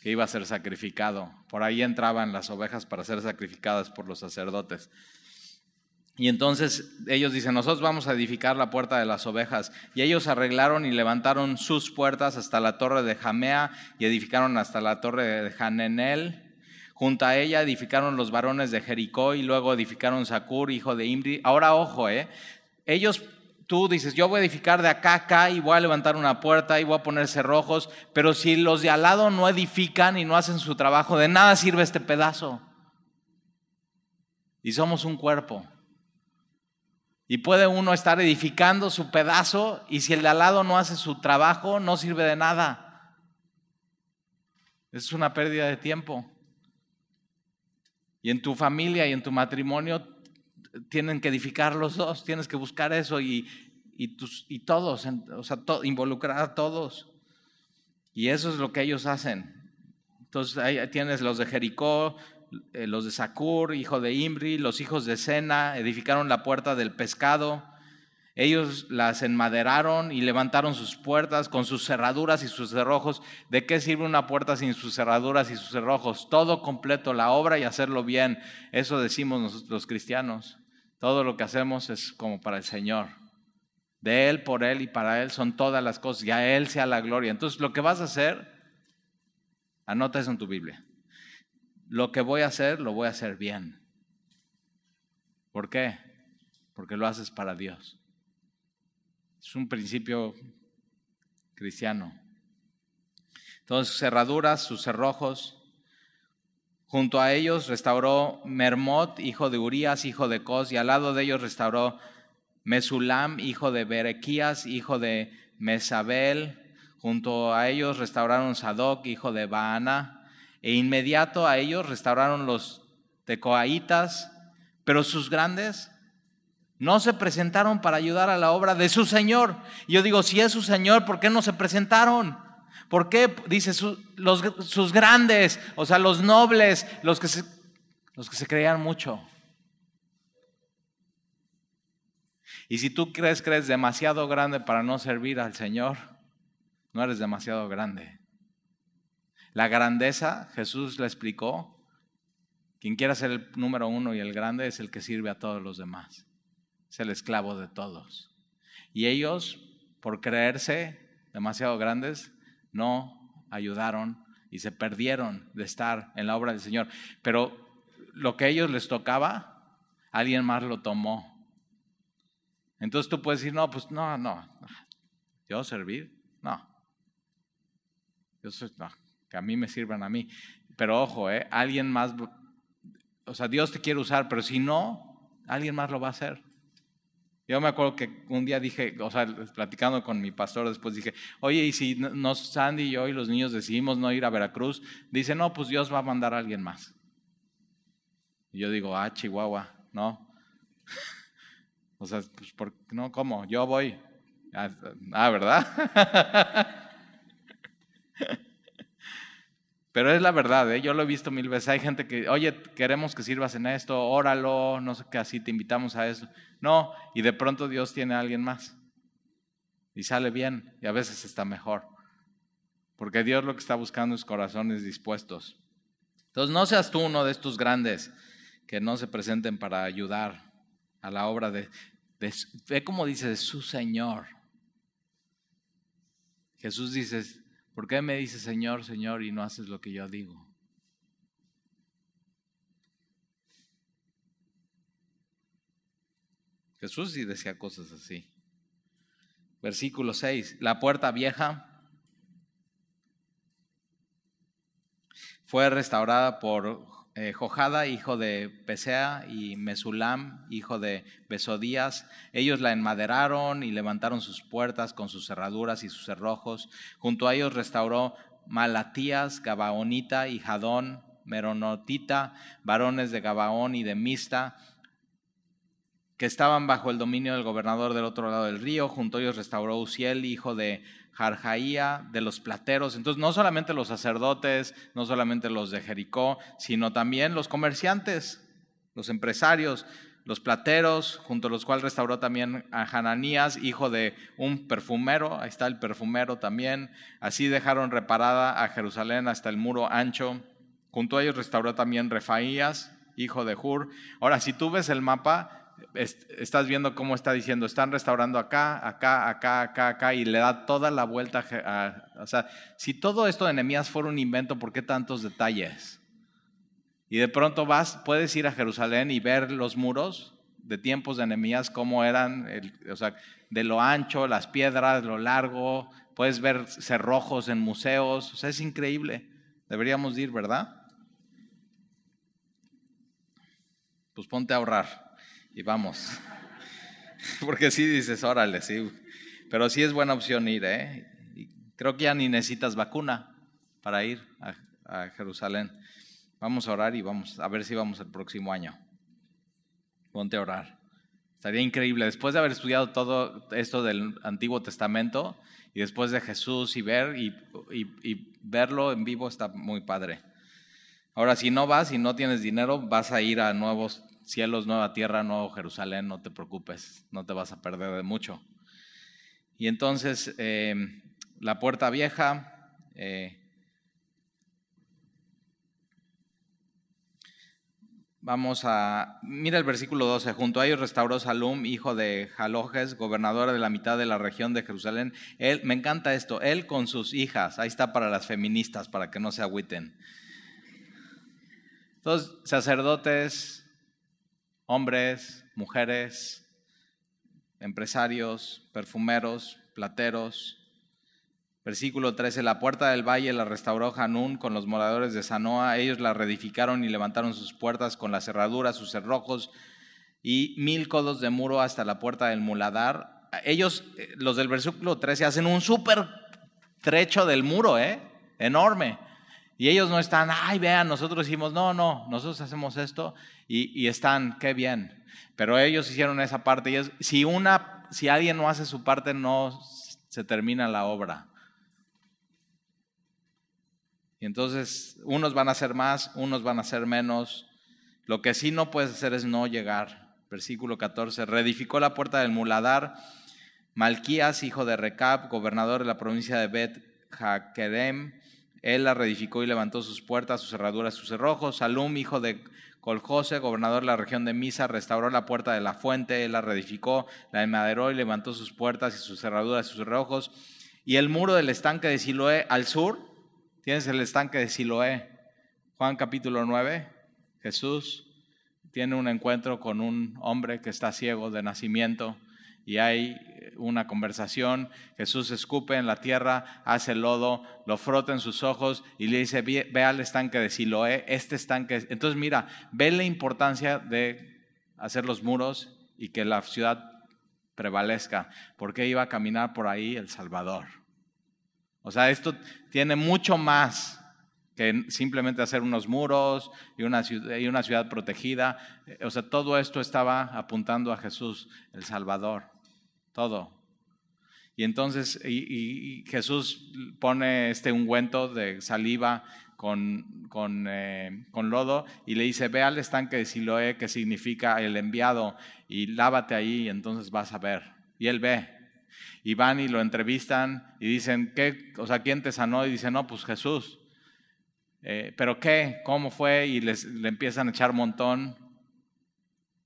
que iba a ser sacrificado. Por ahí entraban las ovejas para ser sacrificadas por los sacerdotes. Y entonces ellos dicen, nosotros vamos a edificar la puerta de las ovejas. Y ellos arreglaron y levantaron sus puertas hasta la torre de Jamea y edificaron hasta la torre de Hanenel. Junto a ella edificaron los varones de Jericó y luego edificaron Sacur, hijo de Imri. Ahora ojo, ¿eh? Ellos, tú dices, yo voy a edificar de acá a acá y voy a levantar una puerta y voy a poner cerrojos, pero si los de al lado no edifican y no hacen su trabajo, de nada sirve este pedazo. Y somos un cuerpo. Y puede uno estar edificando su pedazo y si el de al lado no hace su trabajo, no sirve de nada. Es una pérdida de tiempo. Y en tu familia y en tu matrimonio tienen que edificar los dos, tienes que buscar eso y, y todos, o sea, involucrar a todos. Y eso es lo que ellos hacen. Entonces ahí tienes los de Jericó, eh, los de Sacur, hijo de Imri, los hijos de Sena, edificaron la puerta del pescado. Ellos las enmaderaron y levantaron sus puertas con sus cerraduras y sus cerrojos. ¿De qué sirve una puerta sin sus cerraduras y sus cerrojos? Todo completo, la obra y hacerlo bien. Eso decimos nosotros los cristianos. Todo lo que hacemos es como para el Señor. De Él, por Él y para Él son todas las cosas. Y a Él sea la gloria. Entonces lo que vas a hacer, anota eso en tu Biblia. Lo que voy a hacer, lo voy a hacer bien. ¿Por qué? Porque lo haces para Dios. Es un principio cristiano. Entonces, sus cerraduras, sus cerrojos. Junto a ellos restauró Mermot, hijo de Urías, hijo de Cos, y al lado de ellos restauró Mesulam, hijo de Berequías, hijo de Mesabel. Junto a ellos restauraron Sadoc, hijo de Baana, e inmediato a ellos restauraron los tecoaitas, pero sus grandes no se presentaron para ayudar a la obra de su Señor. Yo digo, si es su Señor, ¿por qué no se presentaron? ¿Por qué? Dice, sus grandes, o sea, los nobles, los que, se, los que se creían mucho. Y si tú crees que eres demasiado grande para no servir al Señor, no eres demasiado grande. La grandeza, Jesús le explicó, quien quiera ser el número uno y el grande es el que sirve a todos los demás es el esclavo de todos. Y ellos, por creerse demasiado grandes, no ayudaron y se perdieron de estar en la obra del Señor. Pero lo que a ellos les tocaba, alguien más lo tomó. Entonces tú puedes decir, no, pues no, no, yo servir, no. Yo no, que a mí me sirvan a mí. Pero ojo, ¿eh? alguien más, o sea, Dios te quiere usar, pero si no, alguien más lo va a hacer. Yo me acuerdo que un día dije, o sea, platicando con mi pastor después dije, oye, y si nos, Sandy y yo y los niños decidimos no ir a Veracruz, dice, no, pues Dios va a mandar a alguien más. Y yo digo, ah, Chihuahua, no. o sea, pues, ¿por, no, ¿cómo? Yo voy. Ah, ah ¿verdad? Pero es la verdad, ¿eh? yo lo he visto mil veces. Hay gente que, oye, queremos que sirvas en esto, óralo, no sé qué, así te invitamos a eso. No, y de pronto Dios tiene a alguien más. Y sale bien, y a veces está mejor. Porque Dios lo que está buscando es corazones dispuestos. Entonces, no seas tú uno de estos grandes que no se presenten para ayudar a la obra de, ve como dice, su Señor. Jesús dice, ¿Por qué me dices Señor, Señor y no haces lo que yo digo? Jesús sí decía cosas así. Versículo 6. La puerta vieja fue restaurada por eh, Jojada, hijo de Pesea, y Mesulam, hijo de Besodías. Ellos la enmaderaron y levantaron sus puertas con sus cerraduras y sus cerrojos. Junto a ellos restauró Malatías, Gabaonita y Jadón, Meronotita, varones de Gabaón y de Mista, que estaban bajo el dominio del gobernador del otro lado del río. Junto a ellos restauró Uziel, hijo de Jarjaía, de los plateros. Entonces, no solamente los sacerdotes, no solamente los de Jericó, sino también los comerciantes, los empresarios, los plateros, junto a los cuales restauró también a Hananías, hijo de un perfumero. Ahí está el perfumero también. Así dejaron reparada a Jerusalén hasta el muro ancho. Junto a ellos restauró también Refaías, hijo de Hur. Ahora, si tú ves el mapa, estás viendo cómo está diciendo, están restaurando acá, acá, acá, acá, acá, y le da toda la vuelta. A, o sea, si todo esto de Nehemías fuera un invento, ¿por qué tantos detalles? Y de pronto vas, puedes ir a Jerusalén y ver los muros de tiempos de Nehemías, cómo eran, o sea, de lo ancho, las piedras, lo largo, puedes ver cerrojos en museos, o sea, es increíble. Deberíamos ir, ¿verdad? Pues ponte a ahorrar y vamos. Porque sí dices, órale, sí. Pero sí es buena opción ir, ¿eh? Creo que ya ni necesitas vacuna para ir a, Jerusalén. Vamos a orar y vamos a ver si vamos el próximo año. Ponte a orar. Estaría increíble. Después de haber estudiado todo esto del Antiguo Testamento y después de Jesús y ver y, y, verlo en vivo está muy padre. Ahora, si no vas y no tienes dinero, vas a ir a nuevos cielos, nueva tierra, nuevo Jerusalén, no te preocupes, no te vas a perder de mucho. Y entonces, eh, la puerta vieja, eh, Vamos a, mira el versículo 12, junto a ellos restauró Salum, hijo de Jalojes, gobernador de la mitad de la región de Jerusalén. Él, me encanta esto, él con sus hijas, ahí está para las feministas, para que no se agüiten. Entonces, sacerdotes, hombres, mujeres, empresarios, perfumeros, plateros, Versículo 13, la puerta del valle la restauró Hanún con los moradores de Sanoa. Ellos la reedificaron y levantaron sus puertas con las cerraduras, sus cerrojos y mil codos de muro hasta la puerta del muladar. Ellos, eh, los del versículo 13, hacen un súper trecho del muro, ¿eh? Enorme. Y ellos no están, ay, vean, nosotros hicimos, no, no, nosotros hacemos esto y, y están, qué bien. Pero ellos hicieron esa parte. Y si, una, si alguien no hace su parte, no se termina la obra. Y entonces unos van a hacer más, unos van a hacer menos. Lo que sí no puedes hacer es no llegar. Versículo 14. Reedificó la puerta del muladar. Malquías, hijo de Recab, gobernador de la provincia de Bet Jaquedem, él la reedificó y levantó sus puertas, sus cerraduras, sus cerrojos. Salum, hijo de Coljose, gobernador de la región de Misa, restauró la puerta de la fuente, él la reedificó, la enmaderó y levantó sus puertas y sus cerraduras, sus cerrojos. Y el muro del estanque de Siloé al sur, Tienes el estanque de Siloé. Juan capítulo 9, Jesús tiene un encuentro con un hombre que está ciego de nacimiento y hay una conversación. Jesús escupe en la tierra, hace lodo, lo frota en sus ojos y le dice, ve, al estanque de Siloé, este estanque. Entonces mira, ve la importancia de hacer los muros y que la ciudad prevalezca, porque iba a caminar por ahí el Salvador. O sea, esto tiene mucho más que simplemente hacer unos muros y una, ciudad, y una ciudad protegida. O sea, todo esto estaba apuntando a Jesús, el Salvador. Todo. Y entonces y, Jesús pone este ungüento de saliva con, con, eh, con, lodo y le dice, ve al estanque de Siloé, que significa el enviado, y lávate ahí y entonces vas a ver. Y él ve y van y lo entrevistan y dicen, ¿qué? O sea, ¿quién te sanó? Y dice, no, pues Jesús. Eh, ¿Pero qué? ¿Cómo fue? Y les, le empiezan a echar montón.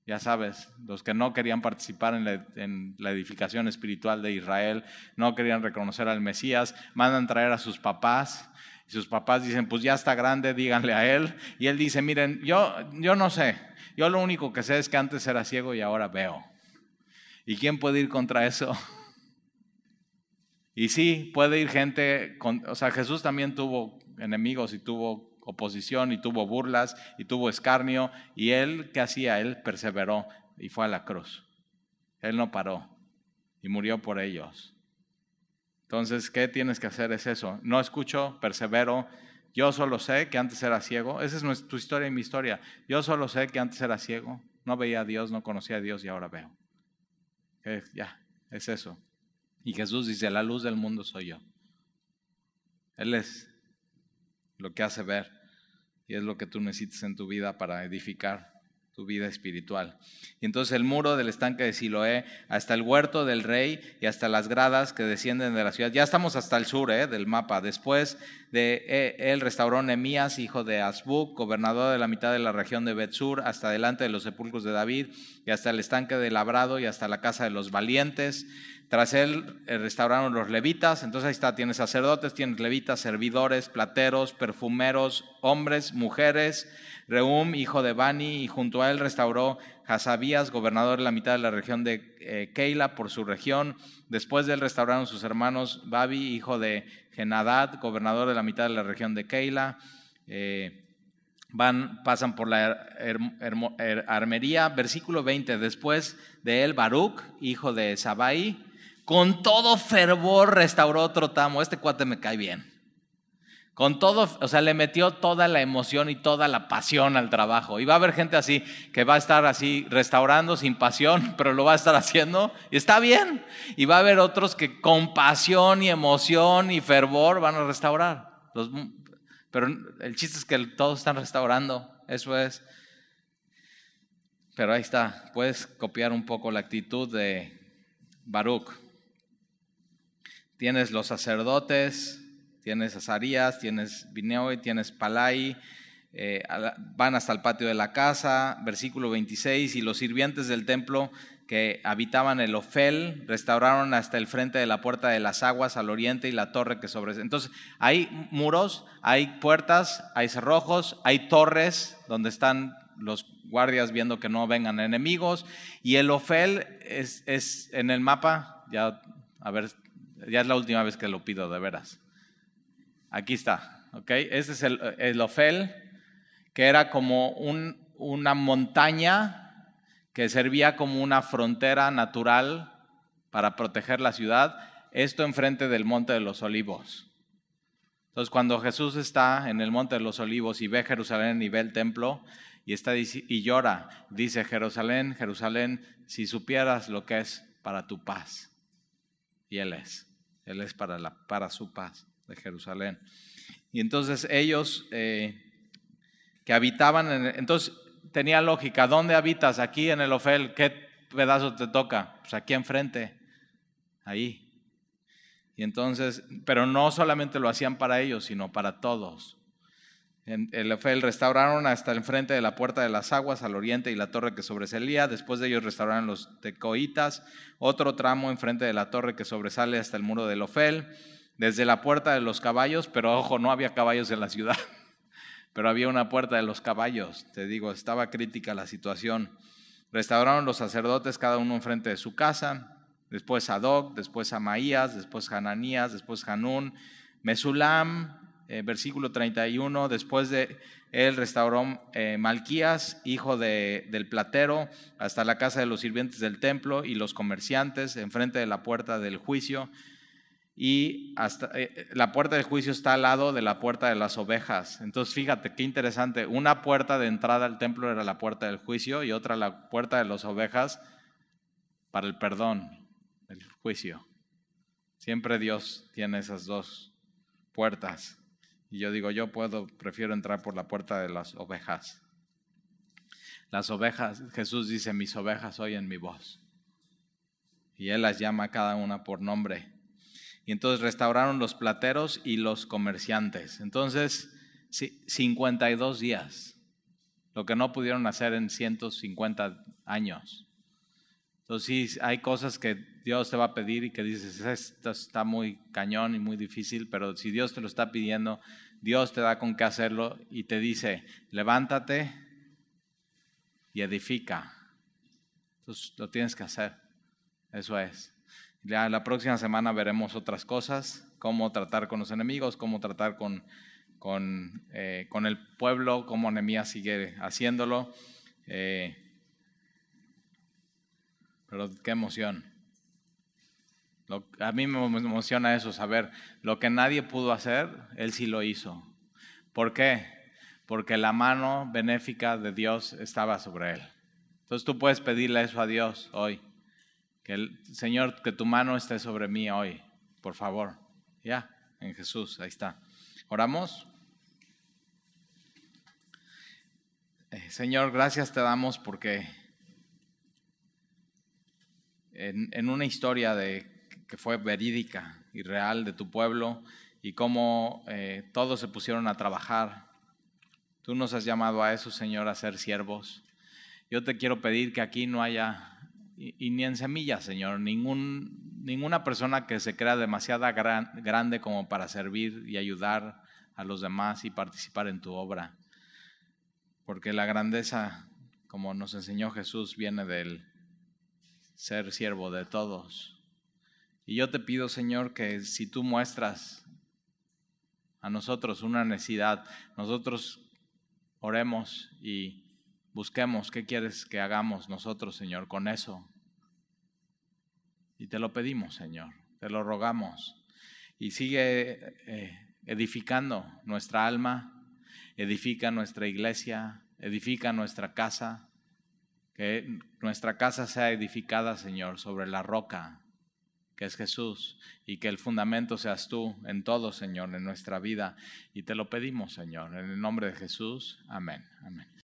Ya sabes, los que no querían participar en la, edificación espiritual de Israel, no querían reconocer al Mesías, mandan traer a sus papás. Y sus papás dicen, pues ya está grande, díganle a él. Y él dice, miren, yo, yo no sé, yo lo único que sé es que antes era ciego y ahora veo. ¿Y quién puede ir contra eso? Y sí, puede ir gente, con, o sea, Jesús también tuvo enemigos y tuvo oposición y tuvo burlas y tuvo escarnio y él, ¿qué hacía? Él perseveró y fue a la cruz. Él no paró y murió por ellos. Entonces, ¿qué tienes que hacer? Es eso. No escucho, persevero. Yo solo sé que antes era ciego. Esa es tu historia y mi historia. Yo solo sé que antes era ciego. No veía a Dios, no conocía a Dios y ahora veo. ya, es eso. Y Jesús dice, la luz del mundo soy yo. Él es lo que hace ver y es lo que tú necesitas en tu vida para edificar tu vida espiritual. Y entonces el muro del estanque de Siloé, hasta el huerto del rey y hasta las gradas que descienden de la ciudad. Ya estamos hasta el sur eh, del mapa. Después de eh, él restauró Nemías, hijo de Asbuk, gobernador de la mitad de la región de Betsur, hasta delante de los sepulcros de David, y hasta el estanque de Labrado y hasta la casa de los valientes Tras él eh, restauraron los levitas, entonces ahí está, tienes sacerdotes, tienes levitas, servidores, plateros, perfumeros, hombres, mujeres. Reum, hijo de Bani, y junto a él restauró Hasabías, gobernador de la mitad de la región de eh, Keila por su región. Después de él restauraron sus hermanos Babi, hijo de Genadad, gobernador de la mitad de la región de Keila. Eh, van, pasan por la armería. Versículo 20, después de él, Baruch, hijo de Sabai, con todo fervor restauró otro tamo. Este cuate me cae bien. Con todo, o sea, le metió toda la emoción y toda la pasión al trabajo. Y va a haber gente así que va a estar así restaurando sin pasión, pero lo va a estar haciendo y está bien. Y va a haber otros que con pasión y emoción y fervor van a restaurar. Pero el chiste es que todos están restaurando, eso es. Pero ahí está, puedes copiar un poco la actitud de Baruch. Tienes los sacerdotes, tienes Azarías, tienes y tienes Palai, eh, van hasta el patio de la casa, versículo 26, y los sirvientes del templo que habitaban el Ofel, restauraron hasta el frente de la puerta de las aguas al oriente y la torre que sobre. Entonces, hay muros, hay puertas, hay cerrojos, hay torres donde están los guardias viendo que no vengan enemigos. Y el Ofel es en el mapa, ya, a ver, ya es la última vez que lo pido, de veras. Aquí está, ¿ok? Este es el, el Ofel, que era como un, una montaña que servía como una frontera natural para proteger la ciudad, esto enfrente del Monte de los Olivos. Entonces, cuando Jesús está en el Monte de los Olivos y ve Jerusalén y ve el templo y, está, y llora, dice, Jerusalén, Jerusalén, si supieras lo que es para tu paz. Y Él es, Él es para, la, para su paz de Jerusalén. Y entonces ellos eh, que habitaban, en, entonces tenía lógica. ¿Dónde habitas? Aquí en el Ofel. ¿Qué pedazo te toca? Pues aquí enfrente, ahí. Y entonces, pero no solamente lo hacían para ellos, sino para todos. En el Ofel restauraron hasta el frente de la puerta de las aguas al oriente y la torre que sobresalía. Después de ellos restauraron los tecoitas, otro tramo enfrente de la torre que sobresale hasta el muro del Ofel, desde la puerta de los caballos, pero ojo, no había caballos en la ciudad pero había una puerta de los caballos. Te digo, estaba crítica la situación. Restauraron los sacerdotes, cada uno enfrente de su casa. Después Sadoc, después Amaías, después Hananías, después Hanún, Mesulam, eh, versículo 31. Después de él restauró eh, Malquías, hijo de, del platero, hasta la casa de los sirvientes del templo y los comerciantes, enfrente de la puerta del juicio y hasta eh, eh, la puerta del juicio está al lado de la puerta de las ovejas. Entonces, fíjate qué interesante. Una puerta de entrada al templo era la puerta del juicio y otra la puerta de las ovejas para el perdón, el juicio. Siempre Dios tiene esas dos puertas. Y yo digo, yo puedo, prefiero entrar por la puerta de las ovejas. Las ovejas, Jesús dice, mis ovejas oyen mi voz. Y Él las llama cada una por nombre. Y entonces restauraron los plateros y los comerciantes. Entonces, 52 días, lo que no pudieron hacer en 150 años. Entonces, sí, hay cosas que Dios te va a pedir y que dices, esto está muy cañón y muy difícil, pero si Dios te lo está pidiendo, Dios te da con qué hacerlo y te dice, levántate y edifica. Entonces, lo tienes que hacer. Eso es. Ya la próxima semana veremos otras cosas, cómo tratar con los enemigos, cómo tratar con, con, eh, con el pueblo, cómo Nehemías sigue haciéndolo. Eh, pero qué emoción. A mí me emociona eso, saber lo que nadie pudo hacer, Él sí lo hizo. ¿Por qué? Porque la mano benéfica de Dios estaba sobre Él. Entonces tú puedes pedirle eso a Dios hoy. Que el Señor, que tu mano esté sobre mí hoy, por favor. Ya, en Jesús, ahí está. Oramos. Eh, Señor, gracias te damos porque en, una historia de, que fue verídica y real de tu pueblo y cómo eh, todos se pusieron a trabajar, tú nos has llamado a eso, Señor, a ser siervos. Yo te quiero pedir que aquí no haya y, ni en semillas, Señor. Ningún, ninguna persona que se crea demasiado grande como para servir y ayudar a los demás y participar en tu obra. Porque la grandeza, como nos enseñó Jesús, viene del ser siervo de todos. Y yo te pido, Señor, que si tú muestras a nosotros una necesidad, nosotros oremos y busquemos qué quieres que hagamos nosotros, Señor, con eso. Y te lo pedimos, Señor, te lo rogamos. Y sigue eh, edificando nuestra alma, edifica nuestra iglesia, edifica nuestra casa, que nuestra casa sea edificada, Señor, sobre la roca que es Jesús, y que el fundamento seas tú en todo, Señor, en nuestra vida. Y te lo pedimos, Señor, en el nombre de Jesús. Amén. Amén.